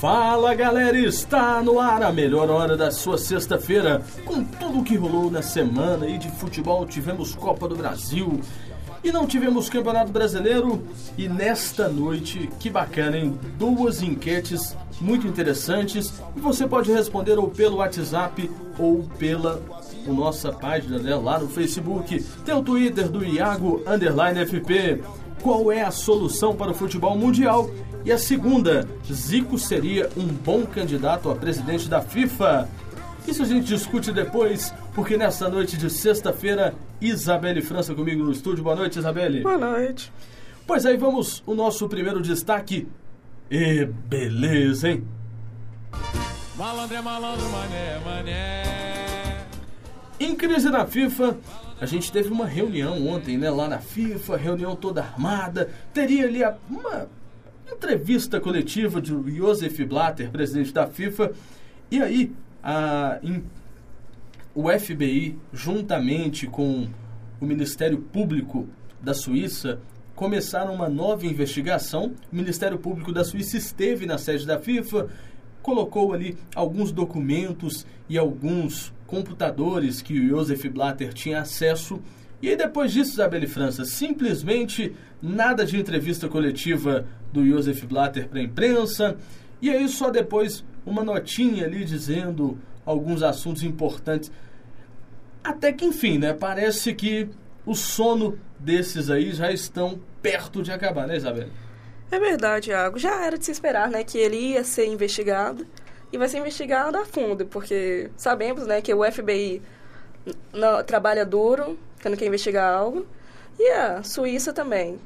Fala galera, está no ar a melhor hora da sua sexta-feira. Com tudo o que rolou na semana aí de futebol, tivemos Copa do Brasil e não tivemos Campeonato Brasileiro. E nesta noite, que bacana, hein? Duas enquetes muito interessantes. E você pode responder ou pelo WhatsApp ou pela nossa página né, lá no Facebook. Tem o Twitter do Iago Underline FP. Qual é a solução para o futebol mundial? E a segunda, Zico seria um bom candidato a presidente da FIFA? Isso a gente discute depois, porque nessa noite de sexta-feira, Isabelle França comigo no estúdio. Boa noite, Isabelle. Boa noite. Pois aí, vamos o nosso primeiro destaque. E beleza, hein? Malandro é malandro, mané, mané. Em crise na FIFA, a gente teve uma reunião ontem, né? Lá na FIFA, reunião toda armada. Teria ali uma entrevista coletiva de Josef Blatter, presidente da FIFA, e aí a, o FBI, juntamente com o Ministério Público da Suíça, começaram uma nova investigação. O Ministério Público da Suíça esteve na sede da FIFA, colocou ali alguns documentos e alguns computadores que o Josef Blatter tinha acesso. E aí depois disso, Isabelle França, simplesmente nada de entrevista coletiva do Josef Blatter para a imprensa. E aí só depois uma notinha ali dizendo alguns assuntos importantes. Até que enfim, né? Parece que o sono desses aí já estão perto de acabar, né, Isabel? É verdade, Iago. Já era de se esperar, né, que ele ia ser investigado e vai ser investigado a fundo, porque sabemos, né, que o FBI trabalha duro, quando quer investigar algo, e a Suíça também.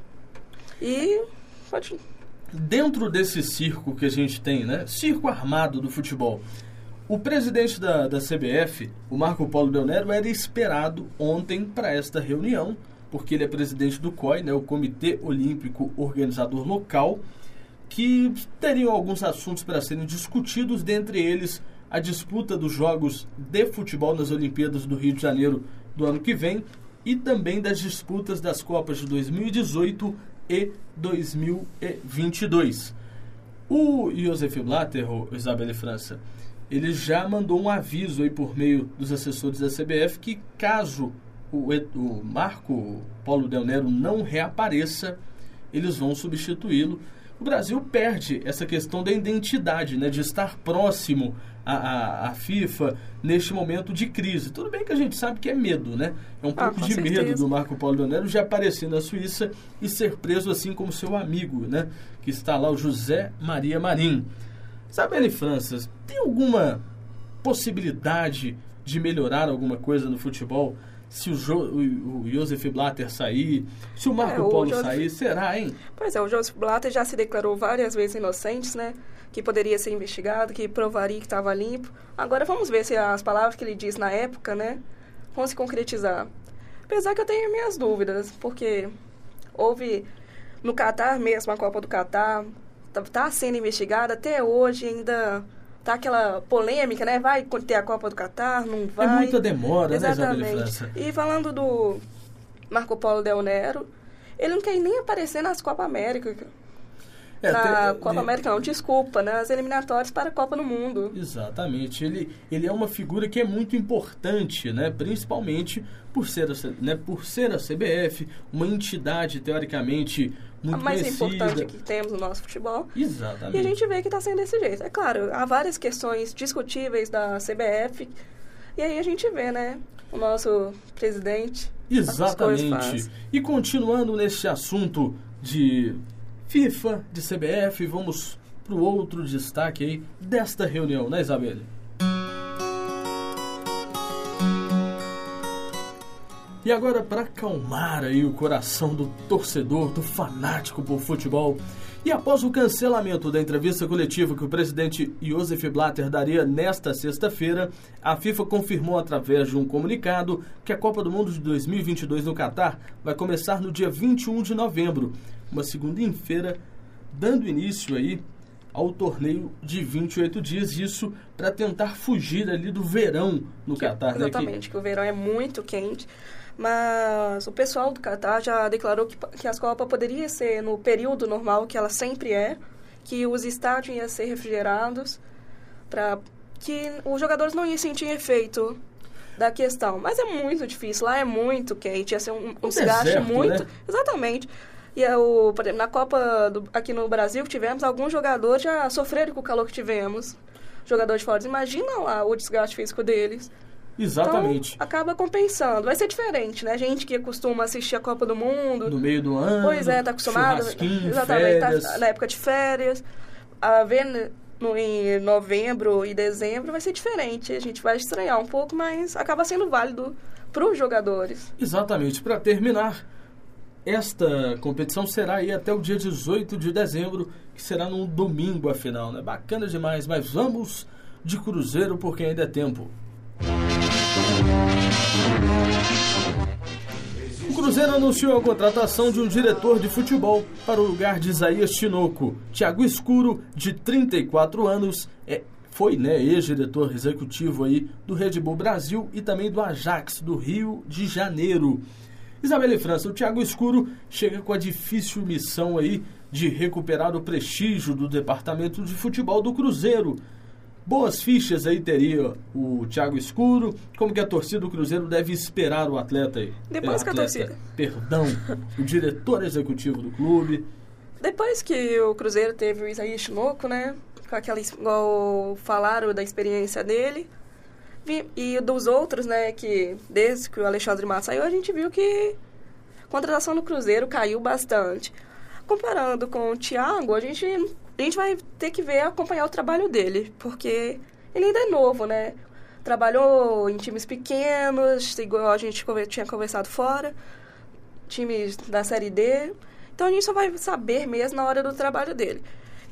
E pode dentro desse circo que a gente tem, né? Circo armado do futebol. O presidente da, da CBF, o Marco Polo Del Nero, era esperado ontem para esta reunião, porque ele é presidente do COI, né, o Comitê Olímpico Organizador Local, que teriam alguns assuntos para serem discutidos, dentre eles a disputa dos Jogos de Futebol nas Olimpíadas do Rio de Janeiro do ano que vem e também das disputas das Copas de 2018 e 2022. O Josef Blatter, Isabelle França, ele já mandou um aviso aí por meio dos assessores da CBF que caso o, o Marco Paulo Del Nero não reapareça, eles vão substituí-lo o Brasil perde essa questão da identidade, né, de estar próximo à, à, à, FIFA neste momento de crise. Tudo bem que a gente sabe que é medo, né? É um ah, pouco de certeza. medo do Marco Polo Leonero de aparecer na Suíça e ser preso assim como seu amigo, né? Que está lá, o José Maria Marim. Isabelle França, tem alguma possibilidade de melhorar alguma coisa no futebol se o, jo, o, o Josef Blatter sair, se o Marco é, o Polo Joseph... sair, será, hein? Pois é, o Josef Blatter já se declarou várias vezes inocente, né? Que poderia ser investigado, que provaria que estava limpo. Agora vamos ver se as palavras que ele disse na época, né, vão se concretizar. Apesar que eu tenho minhas dúvidas, porque houve no Catar mesmo, a Copa do Catar, está tá sendo investigada até hoje ainda tá aquela polêmica, né? Vai ter a Copa do Catar, não vai. É muita demora, Exatamente. né, Isabel E falando do Marco Polo Del Nero, ele não quer nem aparecer nas Copa América. É, na tem, Copa é, América, não, desculpa, nas eliminatórias para a Copa do Mundo. Exatamente. Ele, ele é uma figura que é muito importante, né? principalmente por ser, a, né? por ser a CBF, uma entidade teoricamente muito a mais conhecida. importante que temos no nosso futebol. Exatamente. E a gente vê que está sendo desse jeito. É claro, há várias questões discutíveis da CBF, e aí a gente vê, né, o nosso presidente. Exatamente. E continuando nesse assunto de FIFA, de CBF, vamos para o outro destaque aí desta reunião, né, Isabelle? E agora, para acalmar aí o coração do torcedor, do fanático por futebol, e após o cancelamento da entrevista coletiva que o presidente Josef Blatter daria nesta sexta-feira, a FIFA confirmou através de um comunicado que a Copa do Mundo de 2022 no Catar vai começar no dia 21 de novembro, uma segunda-feira, dando início aí ao torneio de 28 dias, isso para tentar fugir ali do verão no Catar. Exatamente, né? que... que o verão é muito quente. Mas o pessoal do Qatar já declarou que, que as Copas poderia ser no período normal que ela sempre é, que os estádios iam ser refrigerados para que os jogadores não iam sentir efeito da questão. Mas é muito difícil, lá é muito quente, ia ser um, um desgaste deserto, muito. né? Exatamente. E é o, por exemplo, na Copa do- aqui no Brasil que tivemos, alguns jogadores já sofreram com o calor que tivemos. Jogadores de fora, imagina lá o desgaste físico deles. Exatamente. Então, acaba compensando. Vai ser diferente, né? Gente que costuma assistir a Copa do Mundo. no meio do ano. Pois é, tá acostumado. Exatamente, férias. tá na época de férias. A ver né, no, em novembro e dezembro vai ser diferente. A gente vai estranhar um pouco, mas acaba sendo válido para os jogadores. Exatamente. Para terminar, esta competição será aí até o dia 18 de dezembro, que será num domingo, afinal, né? Bacana demais, mas vamos de Cruzeiro porque ainda é tempo. O Cruzeiro anunciou a contratação de um diretor de futebol para o lugar de Isaías Tinoco. Tiago Escuro, de 34 anos, é, foi né, ex-diretor executivo aí do Red Bull Brasil e também do Ajax do Rio de Janeiro. Isabela e França, o Thiago Escuro chega com a difícil missão aí de recuperar o prestígio do departamento de futebol do Cruzeiro. Boas fichas aí teria o Thiago Escuro. Como que a torcida do Cruzeiro deve esperar o atleta aí? Depois É, que a atleta, torcida- Perdão, o diretor executivo do clube. Depois que o Cruzeiro teve o Isaías Tinoco, né? Com aquela, igual falaram da experiência dele. E dos outros, né? Que desde que o Alexandre Matos saiu, a gente viu que a contratação do Cruzeiro caiu bastante. Comparando com o Thiago, a gente, a gente vai ter que ver, acompanhar o trabalho dele. Porque ele ainda é novo, né? Trabalhou em times pequenos, igual a gente tinha conversado fora times da Série D. Então a gente só vai saber mesmo na hora do trabalho dele.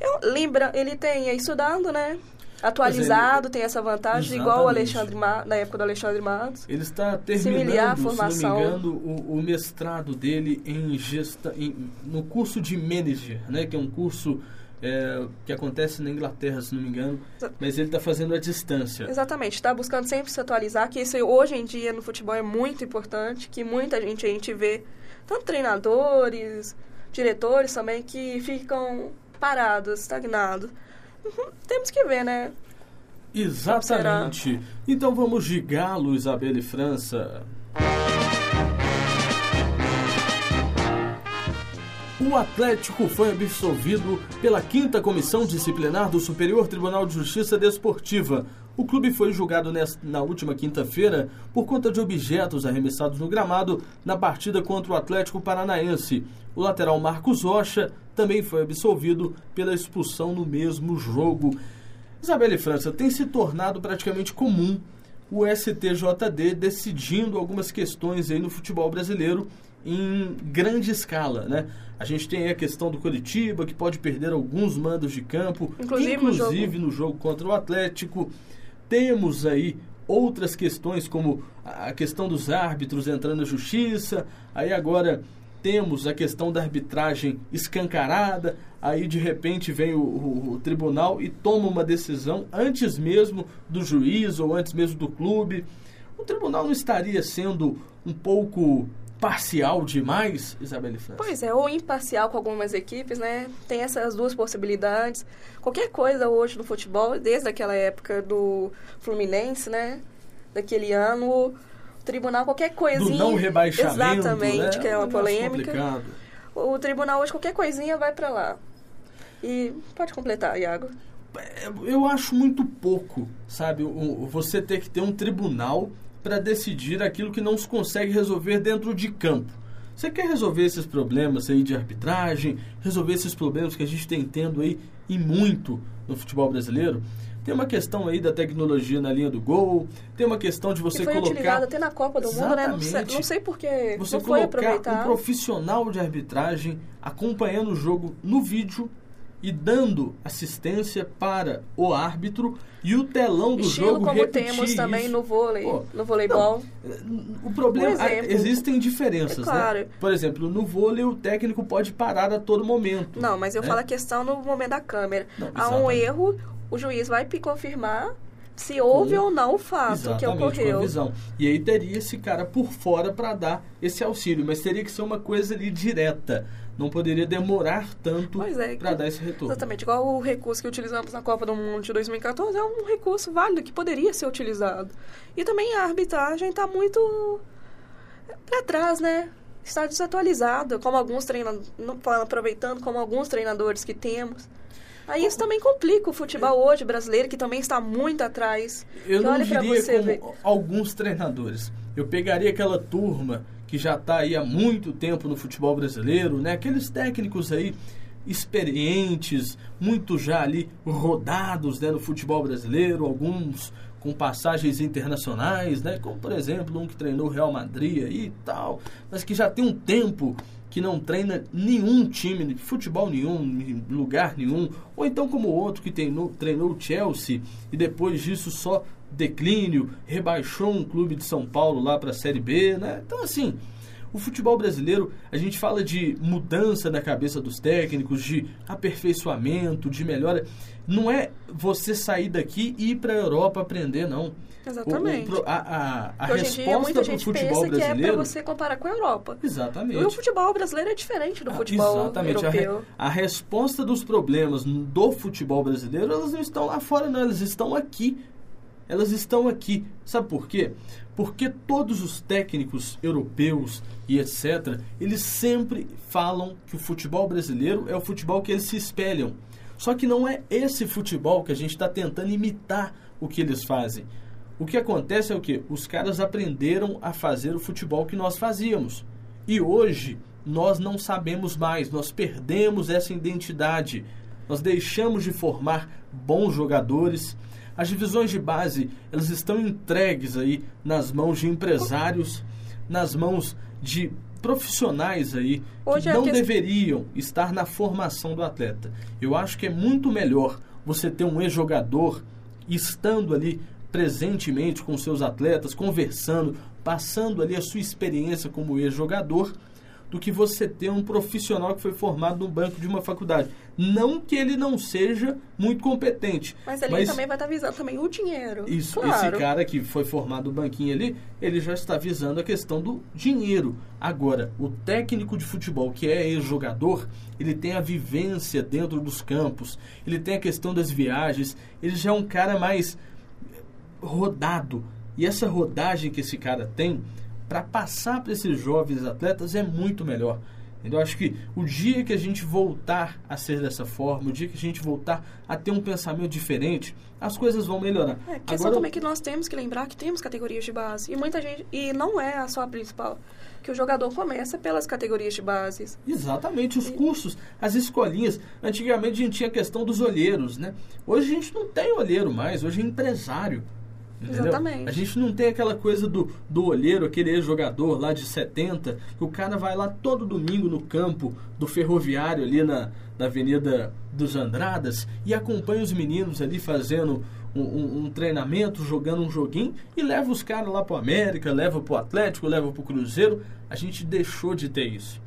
Eu, lembra, ele tem estudando, né? Atualizado, tem essa vantagem, igual o Exatamente. Alexandre Ma, na época do Alexandre Matos. Ele está terminando, se formação. me engano, o, o mestrado dele em gesta, em- no curso de manager, né? Que é um curso é, que acontece na Inglaterra, se não me engano. Exa- Mas ele está fazendo à distância. Exatamente, está buscando sempre se atualizar, que isso hoje em dia no futebol é muito importante, que muita gente a gente vê, tanto treinadores, diretores também, que ficam parados, estagnados. Uhum, Temos que ver, né? Exatamente. Então vamos de Galo, Isabela e França. O Atlético foi absolvido pela quinta comissão disciplinar do Superior Tribunal de Justiça Desportiva. O clube foi julgado na última quinta-feira por conta de objetos arremessados no gramado na partida contra o Atlético Paranaense. O lateral Marcos Rocha também foi absolvido pela expulsão no mesmo jogo. Isabela e França tem se tornado praticamente comum o STJD decidindo algumas questões aí no futebol brasileiro em grande escala, né? A gente tem a questão do Curitiba, que pode perder alguns mandos de campo, Inclusive no inclusive no jogo contra o Atlético. Temos aí outras questões, como a questão dos árbitros entrando na justiça, aí agora temos a questão da arbitragem escancarada, aí de repente vem o, o- o tribunal e toma uma decisão antes mesmo do juiz ou antes mesmo do clube. O tribunal não estaria sendo um pouco parcial demais, Isabelle França? Pois é, ou imparcial com algumas equipes, né? Tem essas duas possibilidades. Qualquer coisa hoje no futebol, desde aquela época do Fluminense, né? Daquele ano, o tribunal, qualquer Do coisinha. não rebaixamento, Exatamente, né? que é uma um polêmica. complicado. O tribunal hoje, qualquer coisinha vai pra lá. E pode completar, Iago. É, Eu acho muito pouco, sabe? Você ter que ter um tribunal para decidir aquilo que não se consegue resolver dentro de campo. Você quer resolver esses problemas aí de arbitragem, resolver esses problemas que a gente tem tendo aí e muito no futebol brasileiro? Tem uma questão aí da tecnologia na linha do gol, tem uma questão de você que foi colocar utilizado até na Copa do Mundo, né? Não sei, não sei porque você não foi colocar um profissional de arbitragem acompanhando o jogo no vídeo e dando assistência para o árbitro e o telão do Estilo jogo como temos também isso. no vôlei, Pô, no voleibol. O problema, Um exemplo. existem diferenças, É claro. né? Por exemplo, no vôlei o técnico pode parar a todo momento. Não, mas eu né? falo a questão no momento da câmera. Não, Há um erro, o juiz vai confirmar, se houve ou não o fato que ocorreu. Com. E aí teria esse cara por fora para dar esse auxílio, mas teria que ser uma coisa ali direta. Não poderia demorar tanto é, para dar esse retorno. Exatamente, igual o recurso que utilizamos na Copa do Mundo de 2014 é um recurso válido que poderia ser utilizado. E também a arbitragem está muito para trás, né? Está desatualizada, como alguns treinadores, aproveitando como alguns treinadores que temos. Aí isso também complica o futebol hoje brasileiro, que também está muito atrás. Eu não diria como ver. alguns treinadores. Eu pegaria aquela turma que já está aí há muito tempo no futebol brasileiro, né? Aqueles técnicos aí experientes, muito já ali rodados né, no futebol brasileiro, alguns com passagens internacionais, né? Como por exemplo um que treinou o Real Madrid e tal, mas que já tem um tempo que não treina nenhum time de futebol nenhum, lugar nenhum, ou então como outro que treinou, treinou o Chelsea e depois disso só declínio, rebaixou um clube de São Paulo lá para a Série B, né? Então assim, o futebol brasileiro, a gente fala de mudança na cabeça dos técnicos, de aperfeiçoamento, de melhora. Não é você sair daqui e ir para a Europa aprender, não. Exatamente. O, o, a a, a resposta para o futebol brasileiro. Que é para você comparar com a Europa. Exatamente. o futebol brasileiro é diferente do ah, futebol exatamente. europeu. A, a resposta dos problemas do futebol brasileiro, elas não estão lá fora, não. Elas estão aqui. Elas estão aqui. Sabe por quê? Porque todos os técnicos europeus e etc., eles sempre falam que o futebol brasileiro é o futebol que eles se espelham. Só que não é esse futebol que a gente está tentando imitar o que eles fazem. O que acontece é o que? Os caras aprenderam a fazer o futebol que nós fazíamos. E hoje nós não sabemos mais, nós perdemos essa identidade. Nós deixamos de formar bons jogadores. As divisões de base, elas estão entregues aí nas mãos de empresários, nas mãos de profissionais aí Hoje que não deveriam estar na formação do atleta. Eu acho que é muito melhor você ter um ex-jogador estando ali presentemente com seus atletas, conversando, passando ali a sua experiência como ex-jogador, do que você ter um profissional que foi formado no banco de uma faculdade. Não que ele não seja muito competente. Mas ele também vai estar visando também o dinheiro. Isso, claro. esse cara que foi formado no banquinho ali, ele já está visando a questão do dinheiro. Agora, o técnico de futebol, que é ex-jogador, ele tem a vivência dentro dos campos, ele tem a questão das viagens, ele já é um cara mais rodado. E essa rodagem que esse cara tem para passar para esses jovens atletas é muito melhor. Eu acho que o dia que a gente voltar a ser dessa forma, o dia que a gente voltar a ter um pensamento diferente, as coisas vão melhorar. É, a questão Agora, também é que nós temos que lembrar que temos categorias de base. E muita gente. E não é a só a principal. Que o jogador começa pelas categorias de bases. Exatamente, os e... cursos, as escolinhas. Antigamente a gente tinha a questão dos olheiros, né? Hoje a gente não tem olheiro mais, hoje é empresário. Entendeu? Exatamente. A gente não tem aquela coisa do, do olheiro, aquele ex-jogador lá de 70, que o cara vai lá todo domingo no campo do ferroviário ali na, na Avenida dos Andradas e acompanha os meninos ali fazendo um, um, um treinamento, jogando um joguinho e leva os caras lá pro América, leva pro Atlético, leva pro Cruzeiro. A gente deixou de ter isso.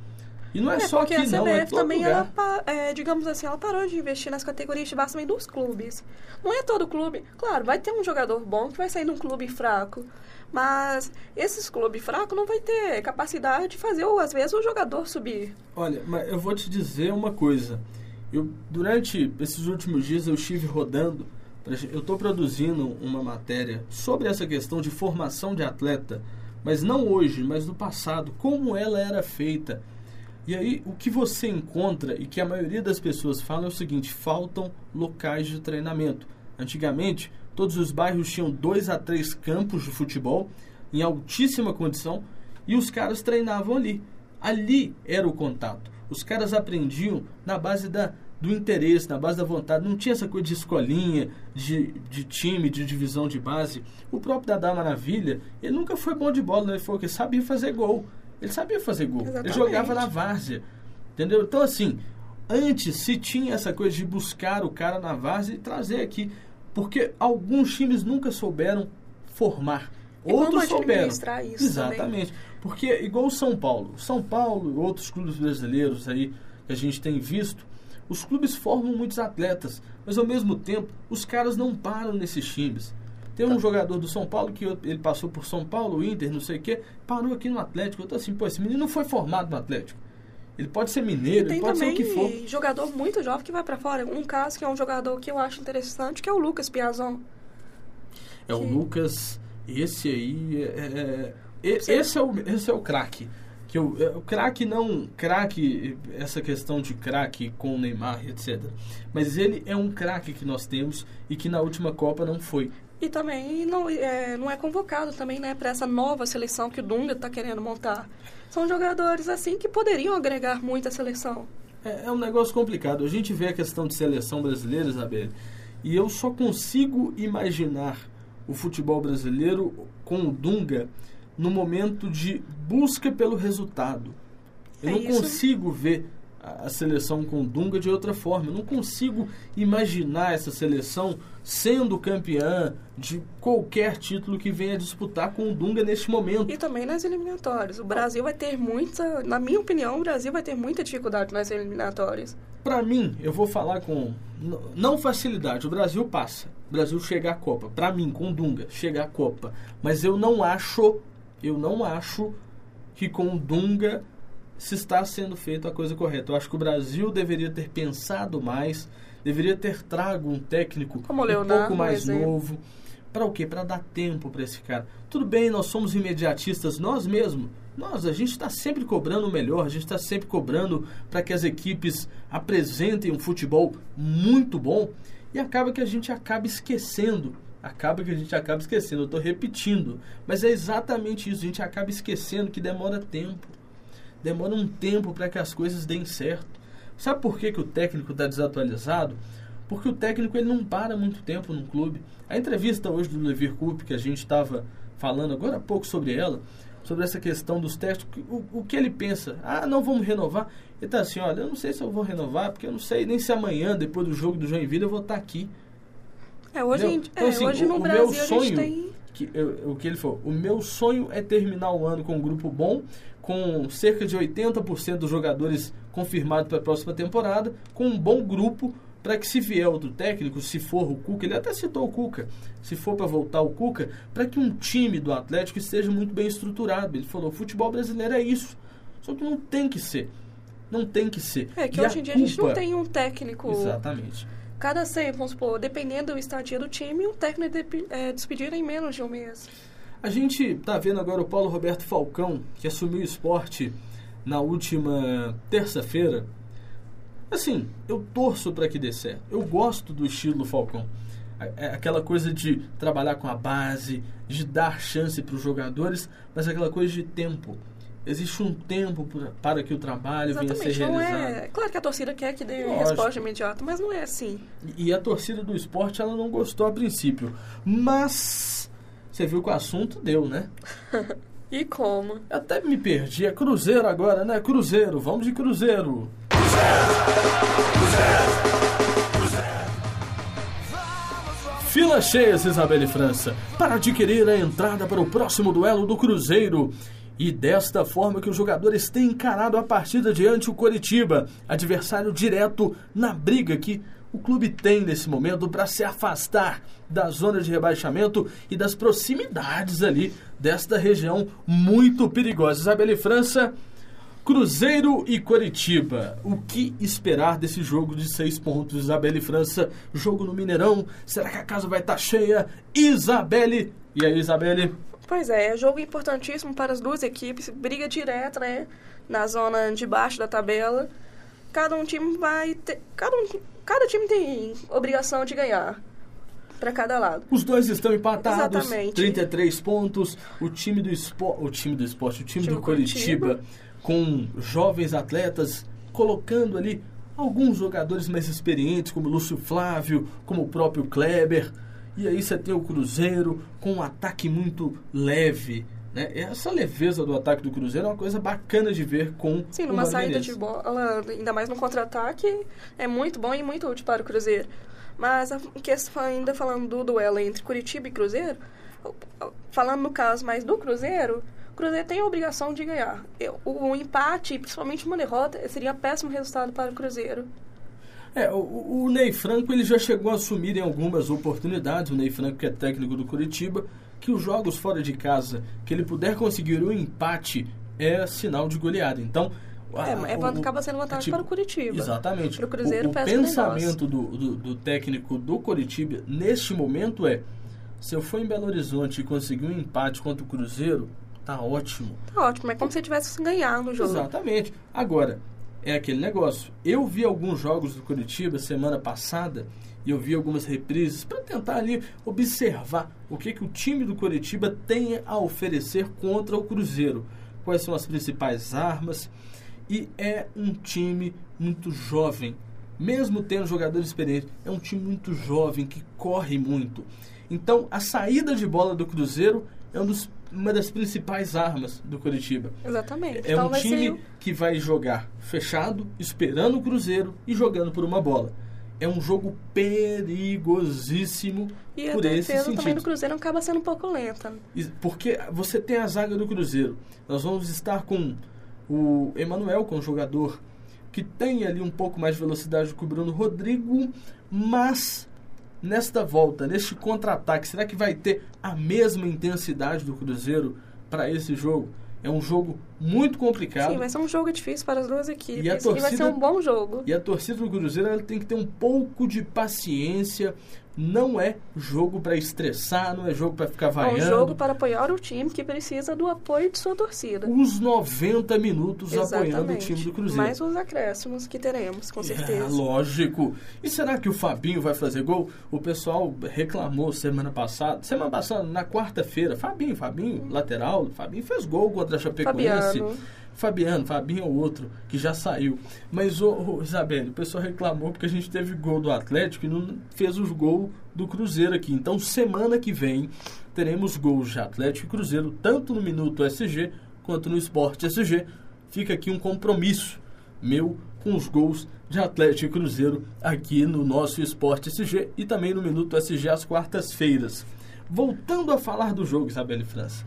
E não é, é só aqui, não, é todo também lugar. Ela, é, digamos assim, ela parou de investir nas categorias de base também dos clubes. Não é todo clube. Claro, vai ter um jogador bom que vai sair de um clube fraco. Mas esses clubes fracos não vai ter capacidade de fazer, ou às vezes, o jogador subir. Olha, mas eu vou te dizer uma coisa. Eu, durante esses últimos dias eu estive rodando, eu estou produzindo uma matéria sobre essa questão de formação de atleta, mas não hoje, mas no passado, como ela era feita e aí, o que você encontra e que a maioria das pessoas fala é o seguinte: faltam locais de treinamento. Antigamente, todos os bairros tinham dois a três campos de futebol em altíssima condição e os caras treinavam ali. Ali era o contato. Os caras aprendiam na base da, do interesse, na base da vontade. Não tinha essa coisa de escolinha, de, de time, de divisão de base. O próprio Dadá Maravilha, ele nunca foi bom de bola, né? ele foi que sabia fazer gol. Ele sabia fazer gol. Exatamente. Ele jogava na várzea. Entendeu? Então, assim, antes se tinha essa coisa de buscar o cara na várzea e trazer aqui. Porque alguns times nunca souberam formar. E outros souberam. Isso Exatamente. Também. Porque, igual o São Paulo. São Paulo e outros clubes brasileiros aí que a gente tem visto, os clubes formam muitos atletas, mas ao mesmo tempo os caras não param nesses times. Tem um jogador do São Paulo que ele passou por São Paulo, Inter, não sei o quê, parou aqui no Atlético. Eu tô assim, pô, esse menino não foi formado no Atlético. Ele pode ser mineiro, ele pode ser o que for. Tem jogador muito jovem que vai para fora. Um caso que é um jogador que eu acho interessante, que é o Lucas Piazon. É, que... o Lucas, esse aí, é, é, é esse é o, esse é o craque que o, é, o craque não craque essa questão de craque com o Neymar etc mas ele é um craque que nós temos e que na última Copa não foi e também não é, não é convocado também né para essa nova seleção que o Dunga está querendo montar são jogadores assim que poderiam agregar muito à seleção é, é um negócio complicado a gente vê a questão de seleção brasileira Isabelle e eu só consigo imaginar o futebol brasileiro com o Dunga no momento de busca pelo resultado. Eu é não isso. consigo ver a, seleção com Dunga de outra forma. Eu não consigo imaginar essa seleção sendo campeã de qualquer título que venha disputar com o Dunga neste momento. E também nas eliminatórias. O Brasil vai ter muita, na minha opinião, o Brasil vai ter muita dificuldade nas eliminatórias. Para mim, eu vou falar com não facilidade. O Brasil passa. O Brasil chega à Copa. Para mim, com o Dunga, chega à Copa. Mas eu não acho eu não acho que com o Dunga se está sendo feito a coisa correta. Eu acho que o Brasil deveria ter pensado mais, deveria ter trago um técnico Como um Leonardo, pouco mais novo. Para o quê? Para dar tempo para esse cara. Tudo bem, nós somos imediatistas, nós mesmos. Nós, a gente está sempre cobrando o melhor, a gente está sempre cobrando para que as equipes apresentem um futebol muito bom e acaba que a gente acaba esquecendo acaba que a gente acaba esquecendo. Eu estou repetindo, mas é exatamente isso. A gente acaba esquecendo que demora tempo. Demora um tempo para que as coisas deem certo. Sabe por que, que o técnico está desatualizado? Porque o técnico ele não para muito tempo no clube. A entrevista hoje do Levir Coupe, que a gente estava falando agora há pouco sobre ela, sobre essa questão dos técnicos, o, o que ele pensa? Ah, não vamos renovar. Ele está assim, olha, eu não sei se eu vou renovar, porque eu não sei nem se amanhã, depois do jogo do Joinville, eu vou estar tá aqui. É, hoje, gente, então, é, assim, hoje o, no o Brasil meu sonho, tem... Que, eu, o que ele falou, o meu sonho é terminar o ano com um grupo bom, com cerca de 80% dos jogadores confirmados para a próxima temporada, com um bom grupo para que se vier outro técnico, se for o Cuca, ele até citou o Cuca, se for para voltar o Cuca, para que um time do Atlético esteja muito bem estruturado. Ele falou, o futebol brasileiro é isso. Só que não tem que ser. Não tem que ser. É que e hoje em dia culpa... a gente não tem um técnico. Exatamente cada seis, vamos supor, dependendo do estadia do time, um técnico é, é despedir em menos de um mês. A gente está vendo agora o Paulo Roberto Falcão, que assumiu o esporte na última terça-feira. Assim, eu torço para que dê certo. Eu gosto do estilo Falcão. É aquela coisa de trabalhar com a base, de dar chance para os jogadores, mas aquela coisa de tempo existe um tempo para que o trabalho Exatamente, venha a ser realizado. É... Claro que a torcida quer que dê Lógico. resposta imediata, mas não é assim. E a torcida do esporte ela não gostou a princípio. Mas você viu que o assunto deu, né? e como? Eu até me perdi. É Cruzeiro agora, né? Cruzeiro. Vamos de Cruzeiro. Cruzeiro! Cruzeiro! Fila cheia, Isabelle França, para adquirir a entrada para o próximo duelo do Cruzeiro. E desta forma que os jogadores têm encarado a partida diante o Coritiba, adversário direto na briga que o clube tem nesse momento para se afastar da zona de rebaixamento e das proximidades ali desta região muito perigosa. Isabelle França, Cruzeiro e Coritiba. O que esperar desse jogo de seis pontos, Isabelle França? Jogo no Mineirão. Será que a casa vai estar tá cheia? Isabelle. E aí, Isabelle? Pois é, é jogo importantíssimo para as duas equipes, briga direta, né? Na zona de baixo da tabela. Cada um time vai ter. Cada, um, cada time tem obrigação de ganhar para cada lado. Os dois estão empatados, Exatamente. 33 pontos. O time do esporte, o time do esporte, o time, time do Curitiba, Curitiba, com jovens atletas colocando ali alguns jogadores mais experientes, como Lúcio Flávio, como o próprio Kleber. E aí você tem o Cruzeiro com um ataque muito leve. Né? Essa leveza do ataque do Cruzeiro é uma coisa bacana de ver com Sim, numa saída de bola, ainda mais no contra-ataque, é muito bom e muito útil para o Cruzeiro. Mas a questão, ainda falando do duelo entre Curitiba e Cruzeiro, falando no caso mais do Cruzeiro, o Cruzeiro tem a obrigação de ganhar. O, o empate, principalmente uma derrota, seria péssimo resultado para o Cruzeiro. É, o, o, Ney Franco ele já chegou a assumir em algumas oportunidades, o Ney Franco que é técnico do Curitiba, que os jogos fora de casa, que ele puder conseguir o um empate, é sinal de goleada. Então, é, é, acaba sendo vantagem tipo, para o Curitiba. Exatamente. Para o Cruzeiro, o, o pensamento do, do, do, técnico do Curitiba neste momento é: se eu for em Belo Horizonte e conseguir um empate contra o Cruzeiro, tá ótimo. Tá ótimo, é como se tivesse ganhado no jogo. Exatamente. Agora, é aquele negócio. Eu vi alguns jogos do Curitiba semana passada e eu vi algumas reprises para tentar ali observar o que, que o time do Curitiba tem a oferecer contra o Cruzeiro. Quais são as principais armas. E é um time muito jovem. Mesmo tendo jogadores experientes, é um time muito jovem que corre muito. Então, a saída de bola do Cruzeiro é um dos uma das principais armas do Curitiba. Exatamente. É então um time ser... que vai jogar fechado, esperando o Cruzeiro e jogando por uma bola. É um jogo perigosíssimo e por esse sentido. também do Cruzeiro acaba sendo um pouco lenta. Porque você tem a zaga do Cruzeiro. Nós vamos estar com o Emanuel, com um jogador que tem ali um pouco mais de velocidade que o Bruno Rodrigo, mas nesta volta, neste contra-ataque, será que vai ter a mesma intensidade do Cruzeiro para esse jogo? É um jogo muito complicado. Sim, vai ser um jogo difícil para as duas equipes. E, a torcida, e vai ser um bom jogo. E a torcida do Cruzeiro ela tem que ter um pouco de paciência não é jogo para estressar, não é jogo para ficar vaiando. É um jogo para apoiar o time que precisa do apoio de sua torcida. Os 90 minutos Exatamente. apoiando o time do Cruzeiro. Mais os acréscimos que teremos, com é, certeza. É, lógico. E será que o Fabinho vai fazer gol? O pessoal reclamou semana passada, semana passada, na quarta-feira, Fabinho, Fabinho, lateral, Fabinho fez gol contra a Chapecoense. Fabiano. Fabiano, Fabinho ou outro, que já saiu. Mas, ô, ô, Isabelle, o pessoal reclamou porque a gente teve gol do Atlético e não fez os gol do Cruzeiro aqui. Então, semana que vem, teremos gols de Atlético e Cruzeiro, tanto no Minuto SG quanto no Esporte SG. Fica aqui um compromisso meu com os gols de Atlético e Cruzeiro aqui no nosso Esporte SG e também no Minuto SG às quartas-feiras. Voltando a falar do jogo, Isabelle França,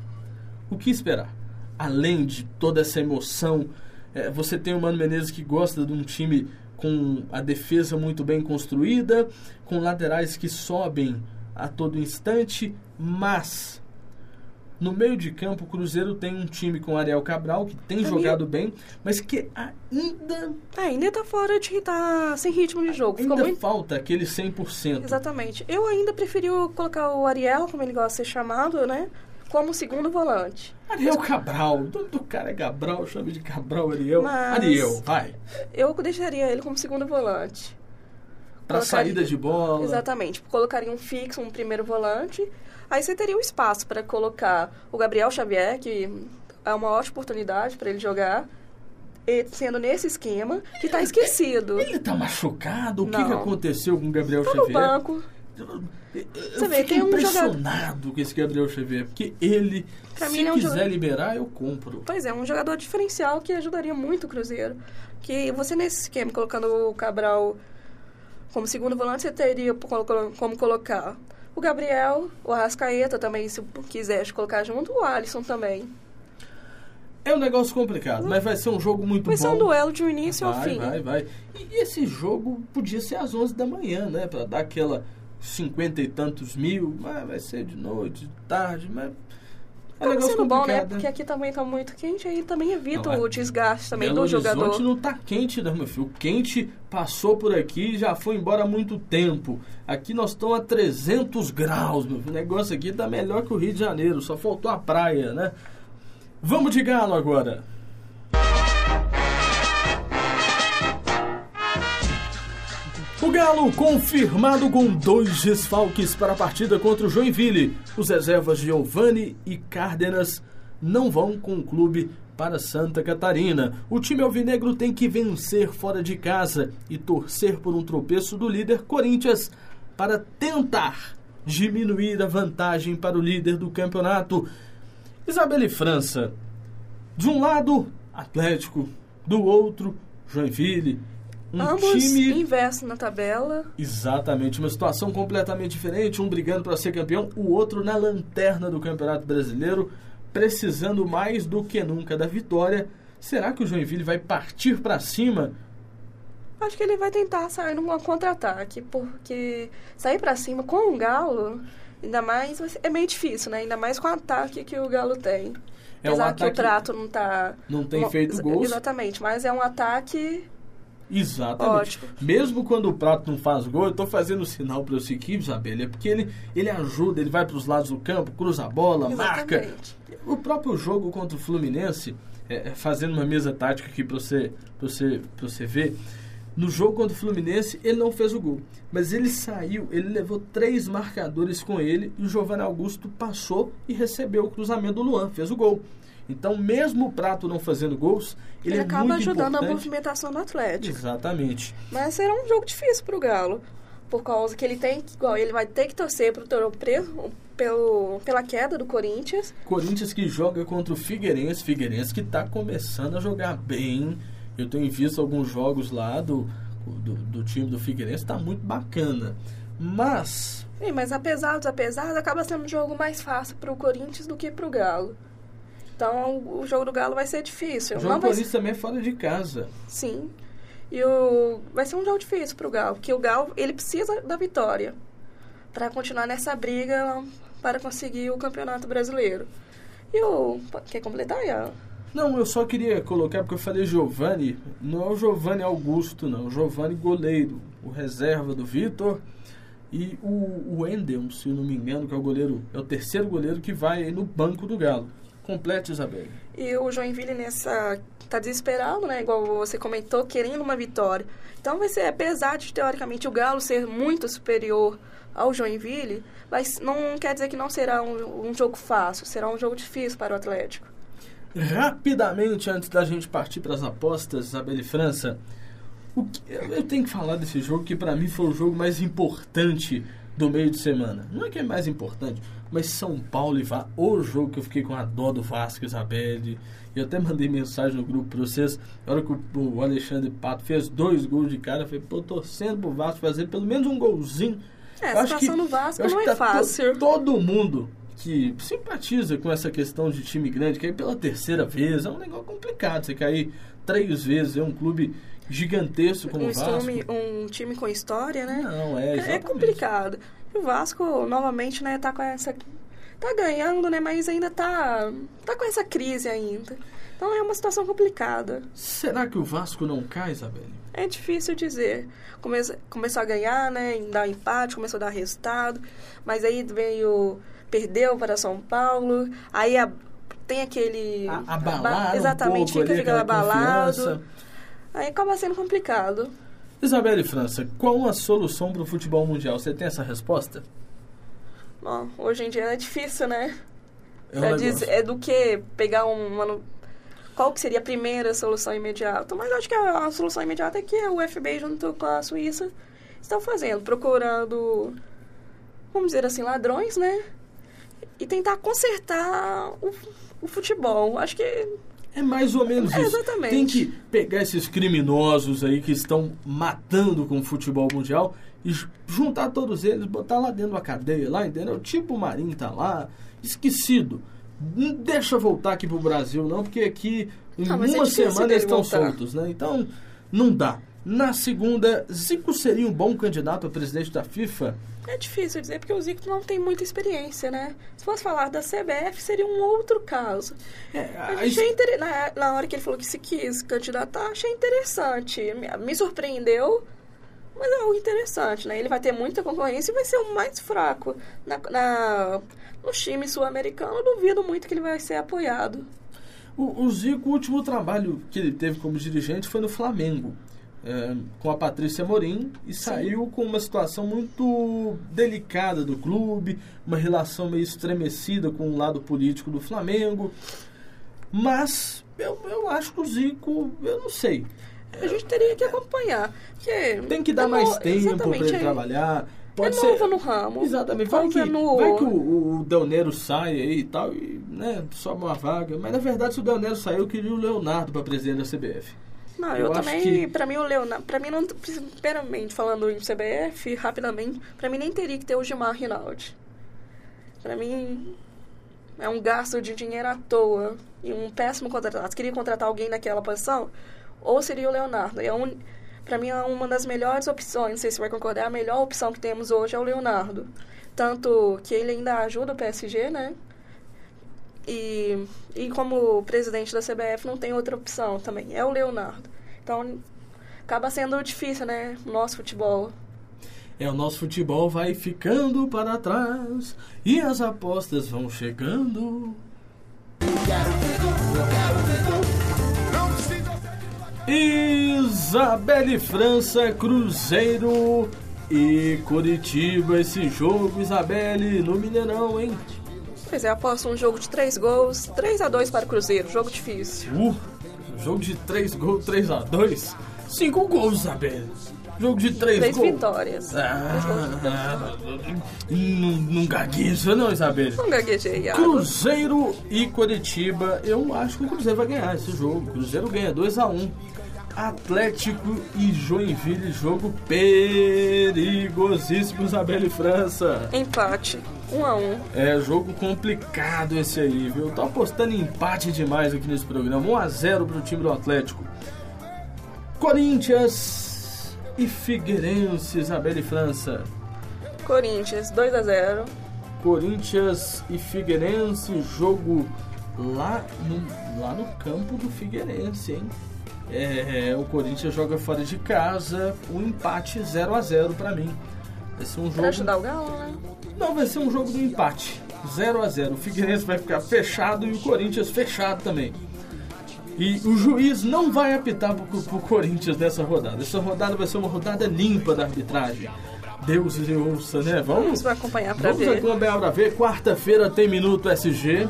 o que esperar? Além de toda essa emoção, é, você tem o Mano Menezes que gosta de um time com a defesa muito bem construída, com laterais que sobem a todo instante, mas no meio de campo o Cruzeiro tem um time com Ariel Cabral que tem jogado bem, mas que ainda é, ainda está fora de tá sem ritmo de jogo. Ainda muito... falta aquele 100%. Exatamente. Eu ainda preferi colocar o Ariel, como ele gosta de ser chamado, né? Como segundo volante. Ariel Cabral, o nome do cara é Cabral, chame de Cabral Ariel. Mas Ariel, vai. Eu deixaria ele como segundo volante. Para saída de bola. Exatamente. Colocaria um fixo, um primeiro volante. Aí você teria um espaço para colocar o Gabriel Xavier, que é uma ótima oportunidade para ele jogar sendo nesse esquema que está esquecido. Ele está machucado? O que, que, aconteceu com o Gabriel tá Xavier? no banco. Você vê, tem um impressionado com esse Gabriel Xavier, porque ele, pra se é um quiser jogador... liberar, eu compro. Pois é, um jogador diferencial que ajudaria muito o Cruzeiro. Que você nesse esquema, colocando o Cabral como segundo volante, você teria como colocar o Gabriel, o Arrascaeta também, se quiser colocar junto, o Alisson também. É um negócio complicado, mas vai ser um jogo muito vai bom. Vai ser um duelo de um início vai, ao fim. Vai, vai. E esse jogo podia ser às 11 da manhã, né? Pra dar aquela cinquenta e tantos mil, mas vai ser de noite, de tarde, mas. É Acaba sendo bom, né? Porque aqui também tá muito quente, aí também evita não, o desgaste também Belo do jogador. Horizonte não tá quente, não, meu filho. O quente passou por aqui e já foi embora há muito tempo. Aqui nós estamos a 300 graus, meu filho. O negócio aqui tá melhor que o Rio de Janeiro, só faltou a praia, né? Vamos de galo agora. O Galo confirmado com dois desfalques para a partida contra o Joinville. Os reservas Giovanni e Cárdenas não vão com o clube para Santa Catarina. O time alvinegro tem que vencer fora de casa e torcer por um tropeço do líder Corinthians para tentar diminuir a vantagem para o líder do campeonato. Isabelle França. De um lado, Atlético, do outro, Joinville um Ambos time inverso na tabela. Exatamente, uma situação completamente diferente, um brigando para ser campeão, o outro na lanterna do Campeonato Brasileiro, precisando mais do que nunca da vitória. Será que o Joinville vai partir para cima Acho que ele vai tentar sair num contra-ataque, porque sair para cima com o Galo, ainda mais é meio difícil, né? Ainda mais com o ataque que o Galo tem. É Apesar um ataque, que o Prato não tá não tem feito gols. Exatamente, mas é um ataque Exatamente. Ótimo. Mesmo quando o Prato não faz gol, eu estou fazendo sinal para o equipe, Isabela, é porque ele, ele ajuda, ele vai para os lados do campo, cruza a bola, Exatamente. marca. O próprio jogo contra o Fluminense, é, é fazendo uma mesa tática aqui para você, você, você ver, no jogo contra o Fluminense, ele não fez o gol. Mas ele saiu, ele levou três marcadores com ele e o Giovanni Augusto passou e recebeu o cruzamento do Luan, fez o gol. Então, mesmo o Prato não fazendo gols, ele, ele é acaba ajudando importante. a movimentação do Atlético. Exatamente. Mas será um jogo difícil para o Galo, por causa que ele tem que, igual, ele vai ter que torcer pro pelo, pelo pela queda do Corinthians. Corinthians que joga contra o Figueirense, Figueirense que está começando a jogar bem. Eu tenho visto alguns jogos lá do, do, do time do Figueirense, está muito bacana. Mas. Sim, mas apesar dos apesar, acaba sendo um jogo mais fácil para o Corinthians do que para o Galo. Então o jogo do Galo vai ser difícil. O jogo do Corinthians também é fora de casa. Sim. E o... vai ser um jogo difícil para o Galo, porque o Galo ele precisa da vitória para continuar nessa briga para conseguir o campeonato brasileiro. E o. Quer completar, Ian? Não, eu só queria colocar, porque eu falei Giovanni, não é o Giovanni Augusto, não, o Giovanni goleiro, o reserva do Vitor. E o, o Endel, se eu não me engano, que é o goleiro, é o terceiro goleiro que vai no banco do Galo. Complete, Isabel. E o Joinville nessa tá desesperado, né? Igual você comentou, querendo uma vitória. Então vai ser, apesar de teoricamente o Galo ser muito superior ao Joinville, mas não quer dizer que não será um, um jogo fácil, será um jogo difícil para o Atlético. Rapidamente, antes da gente partir para as apostas, Isabel e França, o que, eu tenho que falar desse jogo que para mim foi o jogo mais importante do meio de semana. Não é que é mais importante, mas São Paulo e Vasco, o jogo que eu fiquei com a dó do Vasco, Isabelle. Eu até mandei mensagem no grupo para vocês. Na hora que o Alexandre Pato fez dois gols de cara, eu falei, pô, torcendo pro Vasco fazer pelo menos um golzinho. É, a situação no Vasco não é tá fácil. To, todo mundo que simpatiza com essa questão de time grande, que aí pela terceira vez é um negócio complicado. Você cair três vezes, é um clube gigantesco como um o Vasco. Time, um time com história, né? Não, é, é exatamente. É complicado. E o Vasco, novamente, né, tá com essa... Tá ganhando, né, mas ainda tá, tá com essa crise ainda. Então é uma situação complicada. Será que o Vasco não cai, Isabelle? É difícil dizer. Come, começou a ganhar, né, dar empate, começou a dar resultado, mas aí veio... Perdeu para São Paulo, aí a, tem aquele... A, abalado Exatamente, um pouco fica, fica abalado. Confiança. Aí acaba sendo complicado. Isabelle França, qual a solução para o futebol mundial? Você tem essa resposta? Bom, hoje em dia é difícil, né? É, um diz, é do que pegar uma. Qual que seria a primeira solução imediata? Mas acho que a, a solução imediata é que o FBI, junto com a Suíça, estão fazendo, procurando, vamos dizer assim, ladrões, né? E tentar consertar o, o futebol. Acho que é mais ou menos é, isso. Exatamente. Tem que pegar esses criminosos aí que estão matando com o futebol mundial e juntar todos eles, botar lá dentro da cadeia, lá, entendeu? Tipo o Marinho tá lá, esquecido. Não deixa voltar aqui pro Brasil, não, porque aqui em não, uma é semana eles estão soltos, né? Então, não dá. Na segunda, Zico seria um bom candidato a presidente da FIFA? É difícil dizer, porque o Zico não tem muita experiência, né? Se fosse falar da CBF, seria um outro caso. É, achei inter... na, na hora que ele falou que se quis candidatar, achei interessante. Me, me surpreendeu, mas é algo interessante, né? Ele vai ter muita concorrência e vai ser o mais fraco. Na, na, no time sul-americano, duvido muito que ele vai ser apoiado. O, o Zico, o último trabalho que ele teve como dirigente foi no Flamengo é, com a Patrícia Morim e Sim. saiu com uma situação muito delicada do clube, uma relação meio estremecida com o lado político do Flamengo. Mas eu, eu acho que o Zico, eu não sei. A gente teria que acompanhar. Porque Tem que dar é mais tempo para ele é, trabalhar. Pode é ser, novo no ramo. Exatamente. Vai que, no... vai que o, o Del Nero sai aí e tal, e né, sobe uma vaga. Mas na verdade, se o Del Nero saiu, eu queria o Leonardo para presidente da CBF. Não, eu, eu também, que... pra mim o Leonardo, pra mim não, primeiramente, falando em CBF, rapidamente, pra mim nem teria que ter o Gilmar Rinaldi. Pra mim, é um gasto de dinheiro à toa e um péssimo contratado. Queria contratar alguém naquela posição, ou seria o Leonardo. É um, Para mim, é uma das melhores opções, não sei se você vai concordar, a melhor opção que temos hoje é o Leonardo. Tanto que ele ainda ajuda o PSG, né? E, e como presidente da CBF não tem outra opção também, é o Leonardo. Então, acaba sendo difícil, né? O nosso futebol. É, o nosso futebol vai ficando para trás e as apostas vão chegando. Isabelle França, Cruzeiro e Curitiba. Esse jogo, Isabelle, no Mineirão, hein? Pois é, aposto um jogo de três gols, 3 a 2 para o Cruzeiro, jogo difícil. Uh, jogo de três gols, 3 a 2 Cinco gols, Isabelle. Jogo de três, três gols. vitórias. Ah, não, não gagueja não, Isabelle. Não gaguejei, Cruzeiro e Curitiba. Eu acho que o Cruzeiro vai ganhar esse jogo. Cruzeiro ganha 2 a 1 um. Atlético e Joinville, jogo perigosíssimo, Isabelle França. Empate, 1 um a 1 um. É, jogo complicado esse aí, viu? Tô apostando em empate demais aqui nesse programa. 1 a 0 pro time do Atlético. Corinthians e Figueirense, Isabelle França. Corinthians, 2 a 0 Corinthians e Figueirense, jogo lá no, lá no campo do Figueirense, hein? É, o Corinthians joga fora de casa, um empate 0 a 0 para mim. Vai ser um jogo. Pra ajudar o Galo, né? Não, vai ser um jogo do empate. 0 a 0 O Figueirense vai ficar fechado e o Corinthians fechado também. E o juiz não vai apitar pro, pro Corinthians nessa rodada. Essa rodada vai ser uma rodada limpa da arbitragem. Deus e ouça, né? Vamos, vamos acompanhar pra vamos ver. Vamos acompanhar pra ver. Quarta-feira tem Minuto SG.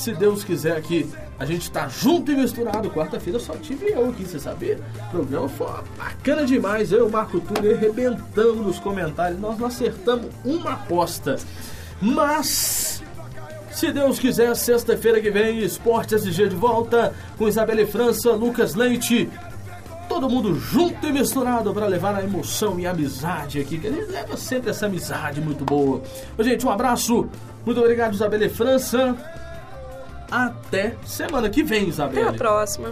Se Deus quiser aqui, a gente tá junto e misturado. Quarta-feira só tive eu aqui, você sabia? O programa foi bacana demais. Eu e o Marco Túlio arrebentando nos comentários. Nós não acertamos uma aposta. Mas, se Deus quiser, sexta-feira que vem, Esporte SG de volta com Isabelle França, Lucas Leite. Todo mundo junto e misturado para levar a emoção e a amizade aqui, que a gente leva sempre essa amizade muito boa. Gente, um abraço. Muito obrigado, Isabelle França. Até semana que vem, Isabelle. Até a próxima.